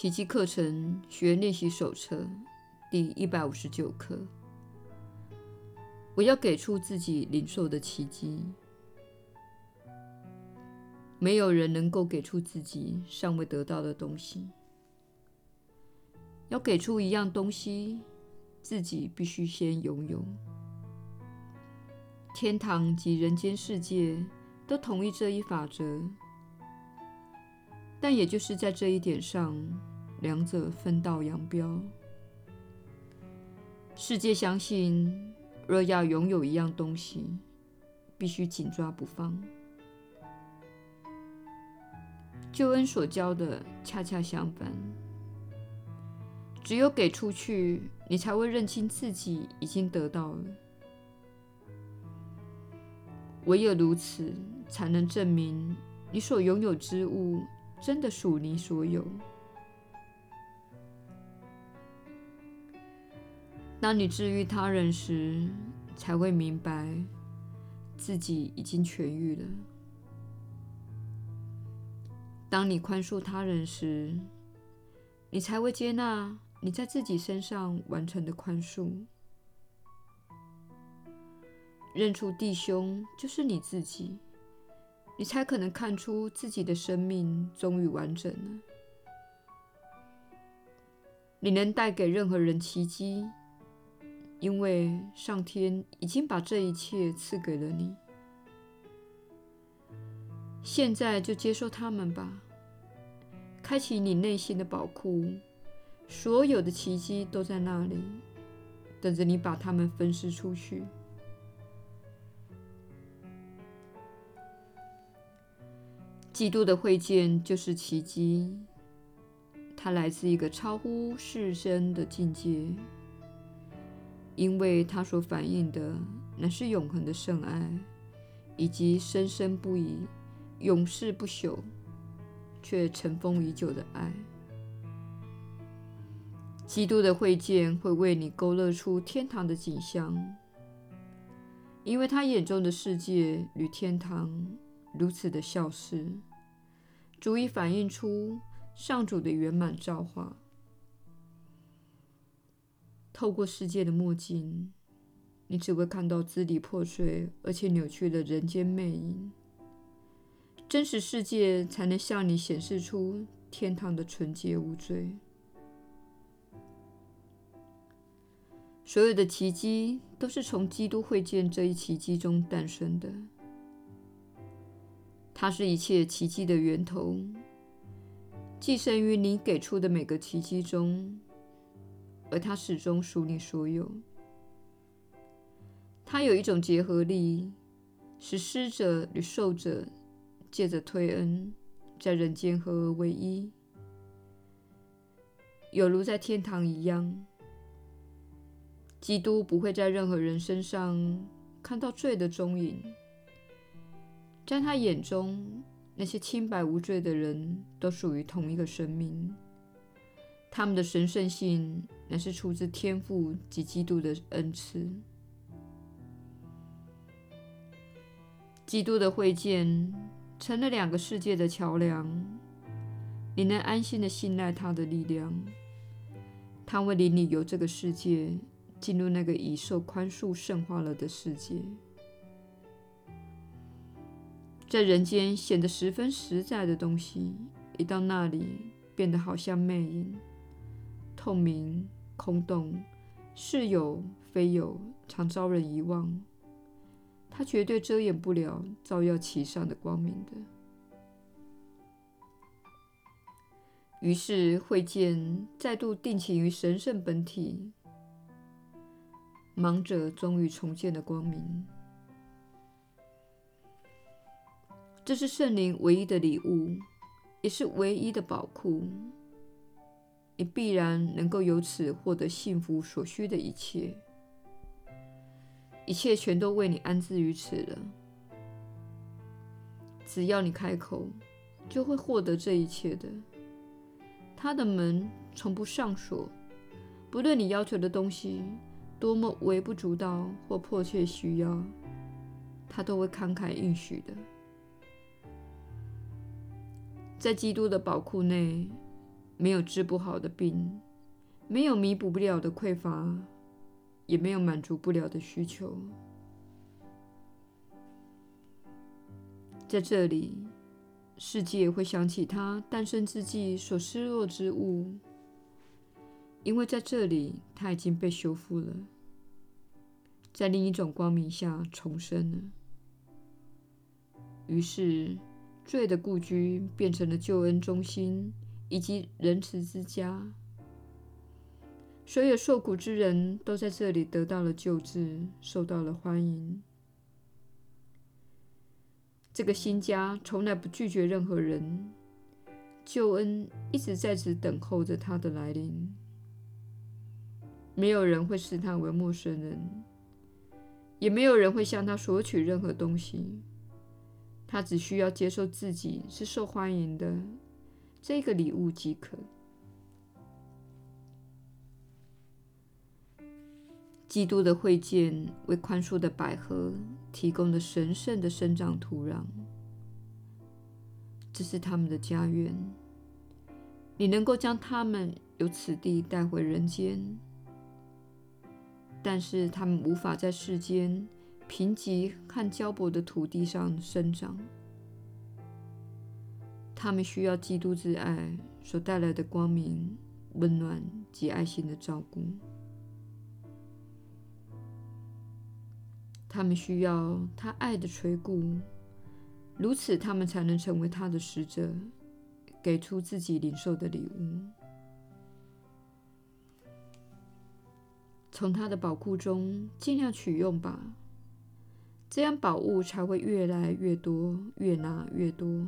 奇迹课程学练习手册第一百五十九课。我要给出自己领受的奇迹。没有人能够给出自己尚未得到的东西。要给出一样东西，自己必须先拥有。天堂及人间世界都同意这一法则，但也就是在这一点上，两者分道扬镳。世界相信，若要拥有一样东西，必须紧抓不放。救恩所教的恰恰相反，只有给出去，你才会认清自己已经得到了。唯有如此，才能证明你所拥有之物真的属你所有。当你治愈他人时，才会明白自己已经痊愈了。当你宽恕他人时，你才会接纳你在自己身上完成的宽恕。认出弟兄就是你自己，你才可能看出自己的生命终于完整了。你能带给任何人奇迹，因为上天已经把这一切赐给了你。现在就接受它们吧，开启你内心的宝库，所有的奇迹都在那里，等着你把它们分施出去。基督的会见就是奇迹，它来自一个超乎世间的境界，因为它所反映的乃是永恒的圣爱，以及生生不已。永世不朽，却尘封已久的爱。基督的会见会为你勾勒出天堂的景象，因为他眼中的世界与天堂如此的相似，足以反映出上主的圆满造化。透过世界的墨镜，你只会看到支离破碎而且扭曲的人间魅影。真实世界才能向你显示出天堂的纯洁无罪。所有的奇迹都是从基督会见这一奇迹中诞生的。它是一切奇迹的源头，寄生于你给出的每个奇迹中，而他始终属你所有。他有一种结合力，使施者与受者。借着推恩，在人间合而为一，有如在天堂一样。基督不会在任何人身上看到罪的踪影，在他眼中，那些清白无罪的人都属于同一个生命，他们的神圣性乃是出自天赋及基督的恩赐。基督的会见。成了两个世界的桥梁，你能安心的信赖他的力量，他会领你由这个世界进入那个已受宽恕圣化了的世界，在人间显得十分实在的东西，一到那里变得好像魅影，透明、空洞，是有非有，常遭人遗忘。它绝对遮掩不了照耀其上的光明的。于是会见再度定情于神圣本体，盲者终于重见了光明。这是圣灵唯一的礼物，也是唯一的宝库。你必然能够由此获得幸福所需的一切。一切全都为你安置于此了。只要你开口，就会获得这一切的。他的门从不上锁，不论你要求的东西多么微不足道或迫切需要，他都会慷慨应许的。在基督的宝库内，没有治不好的病，没有弥补不了的匮乏，也没有满足不了的需求。在这里，世界会想起他诞生之际所失落之物，因为在这里他已经被修复了，在另一种光明下重生了。于是，罪的故居变成了救恩中心。以及仁慈之家，所有受苦之人都在这里得到了救治，受到了欢迎。这个新家从来不拒绝任何人，救恩一直在此等候着他的来临。没有人会视他为陌生人，也没有人会向他索取任何东西。他只需要接受自己是受欢迎的。这个礼物即可。基督的会见为宽恕的百合提供了神圣的生长土壤，这是他们的家园。你能够将他们由此地带回人间，但是他们无法在世间贫瘠和焦薄的土地上生长。他们需要基督之爱所带来的光明、温暖及爱心的照顾。他们需要他爱的垂顾，如此他们才能成为他的使者，给出自己领受的礼物。从他的宝库中尽量取用吧，这样宝物才会越来越多，越拿越多。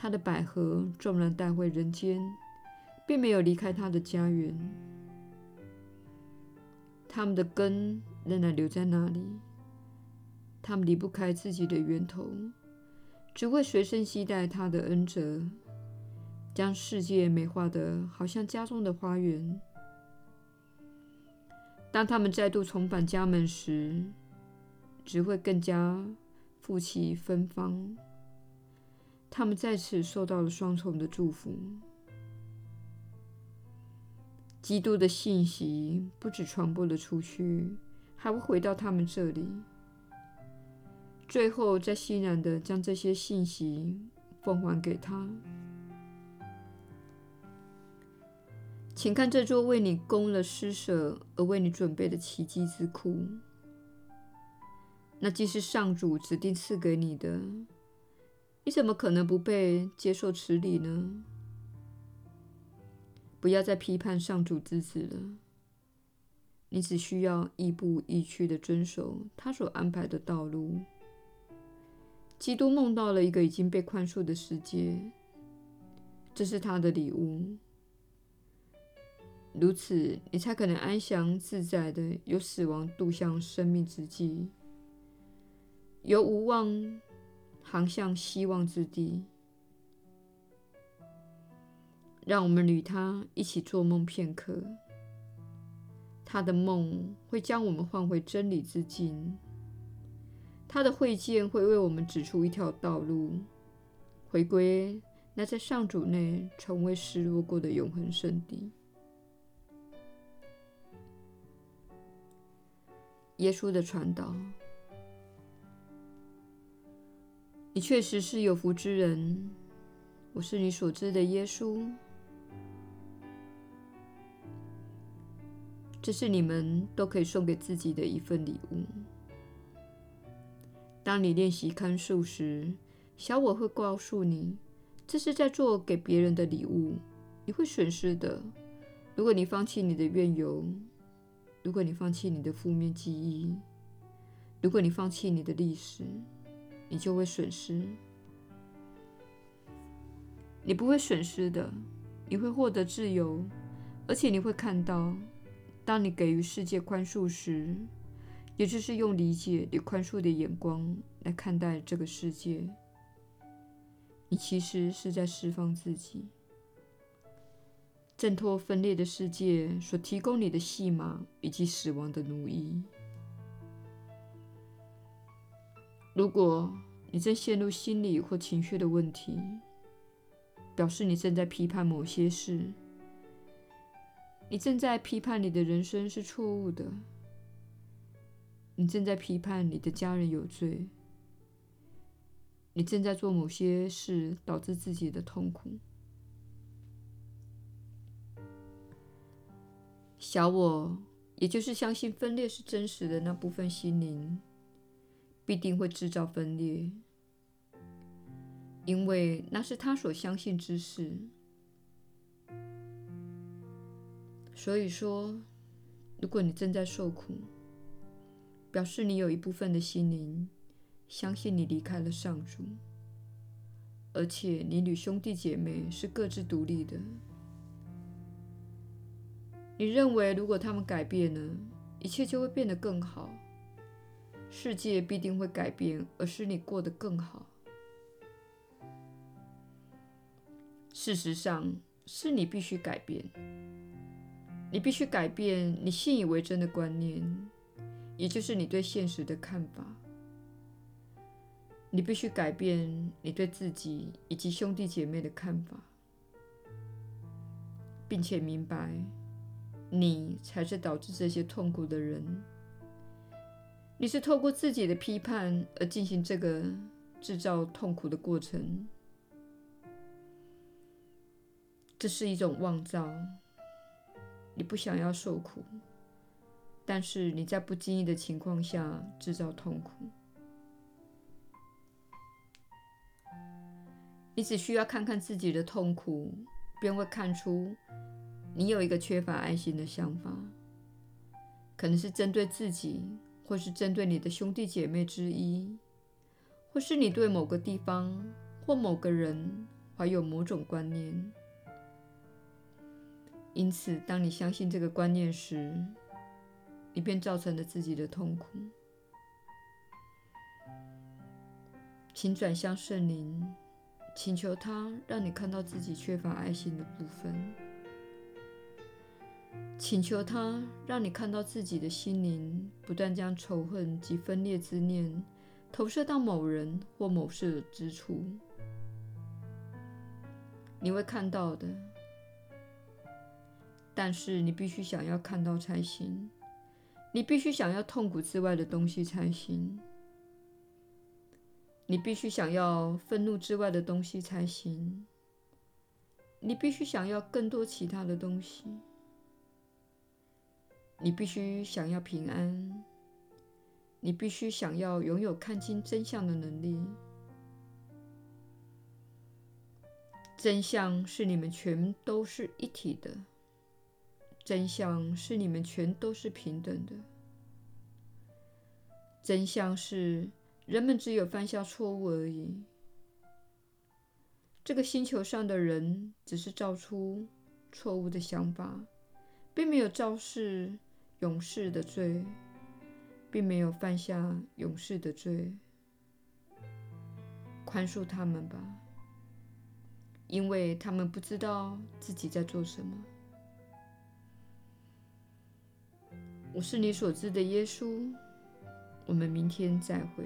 他的百合纵然带回人间，并没有离开他的家园。他们的根仍然留在那里，他们离不开自己的源头，只会随身携带他的恩泽，将世界美化得好像家中的花园。当他们再度重返家门时，只会更加富气芬芳。他们在此受到了双重的祝福。基督的信息不止传播了出去，还会回到他们这里，最后再欣然地将这些信息奉还给他。请看这座为你供了施舍而为你准备的奇迹之库，那既是上主指定赐给你的。你怎么可能不被接受此礼呢？不要再批判上主之子了，你只需要亦步亦趋地遵守他所安排的道路。基督梦到了一个已经被宽恕的世界，这是他的礼物。如此，你才可能安详自在地由死亡渡向生命之际，由无望。航向希望之地，让我们与他一起做梦片刻。他的梦会将我们唤回真理之境，他的会见会为我们指出一条道路，回归那在上主内从未失落过的永恒圣地。耶稣的传导。你确实是有福之人，我是你所知的耶稣。这是你们都可以送给自己的一份礼物。当你练习宽恕时，小我会告诉你，这是在做给别人的礼物，你会损失的。如果你放弃你的怨尤，如果你放弃你的负面记忆，如果你放弃你的历史。你就会损失，你不会损失的，你会获得自由，而且你会看到，当你给予世界宽恕时，也就是用理解与宽恕的眼光来看待这个世界，你其实是在释放自己，挣脱分裂的世界所提供你的戏码以及死亡的奴役。如果你正陷入心理或情绪的问题，表示你正在批判某些事，你正在批判你的人生是错误的，你正在批判你的家人有罪，你正在做某些事导致自己的痛苦。小我，也就是相信分裂是真实的那部分心灵，必定会制造分裂。因为那是他所相信之事，所以说，如果你正在受苦，表示你有一部分的心灵相信你离开了上主，而且你与兄弟姐妹是各自独立的。你认为如果他们改变了，一切就会变得更好，世界必定会改变，而使你过得更好。事实上，是你必须改变。你必须改变你信以为真的观念，也就是你对现实的看法。你必须改变你对自己以及兄弟姐妹的看法，并且明白，你才是导致这些痛苦的人。你是透过自己的批判而进行这个制造痛苦的过程。这是一种妄造，你不想要受苦，但是你在不经意的情况下制造痛苦。你只需要看看自己的痛苦，便会看出你有一个缺乏爱心的想法，可能是针对自己，或是针对你的兄弟姐妹之一，或是你对某个地方或某个人怀有某种观念。因此，当你相信这个观念时，你便造成了自己的痛苦。请转向圣灵，请求他让你看到自己缺乏爱心的部分，请求他让你看到自己的心灵不断将仇恨及分裂之念投射到某人或某事之处。你会看到的。但是你必须想要看到才行，你必须想要痛苦之外的东西才行，你必须想要愤怒之外的东西才行，你必须想要更多其他的东西，你必须想要平安，你必须想要拥有看清真相的能力。真相是你们全都是一体的。真相是你们全都是平等的。真相是人们只有犯下错误而已。这个星球上的人只是造出错误的想法，并没有造世勇士的罪，并没有犯下勇士的罪。宽恕他们吧，因为他们不知道自己在做什么。我是你所知的耶稣。我们明天再会。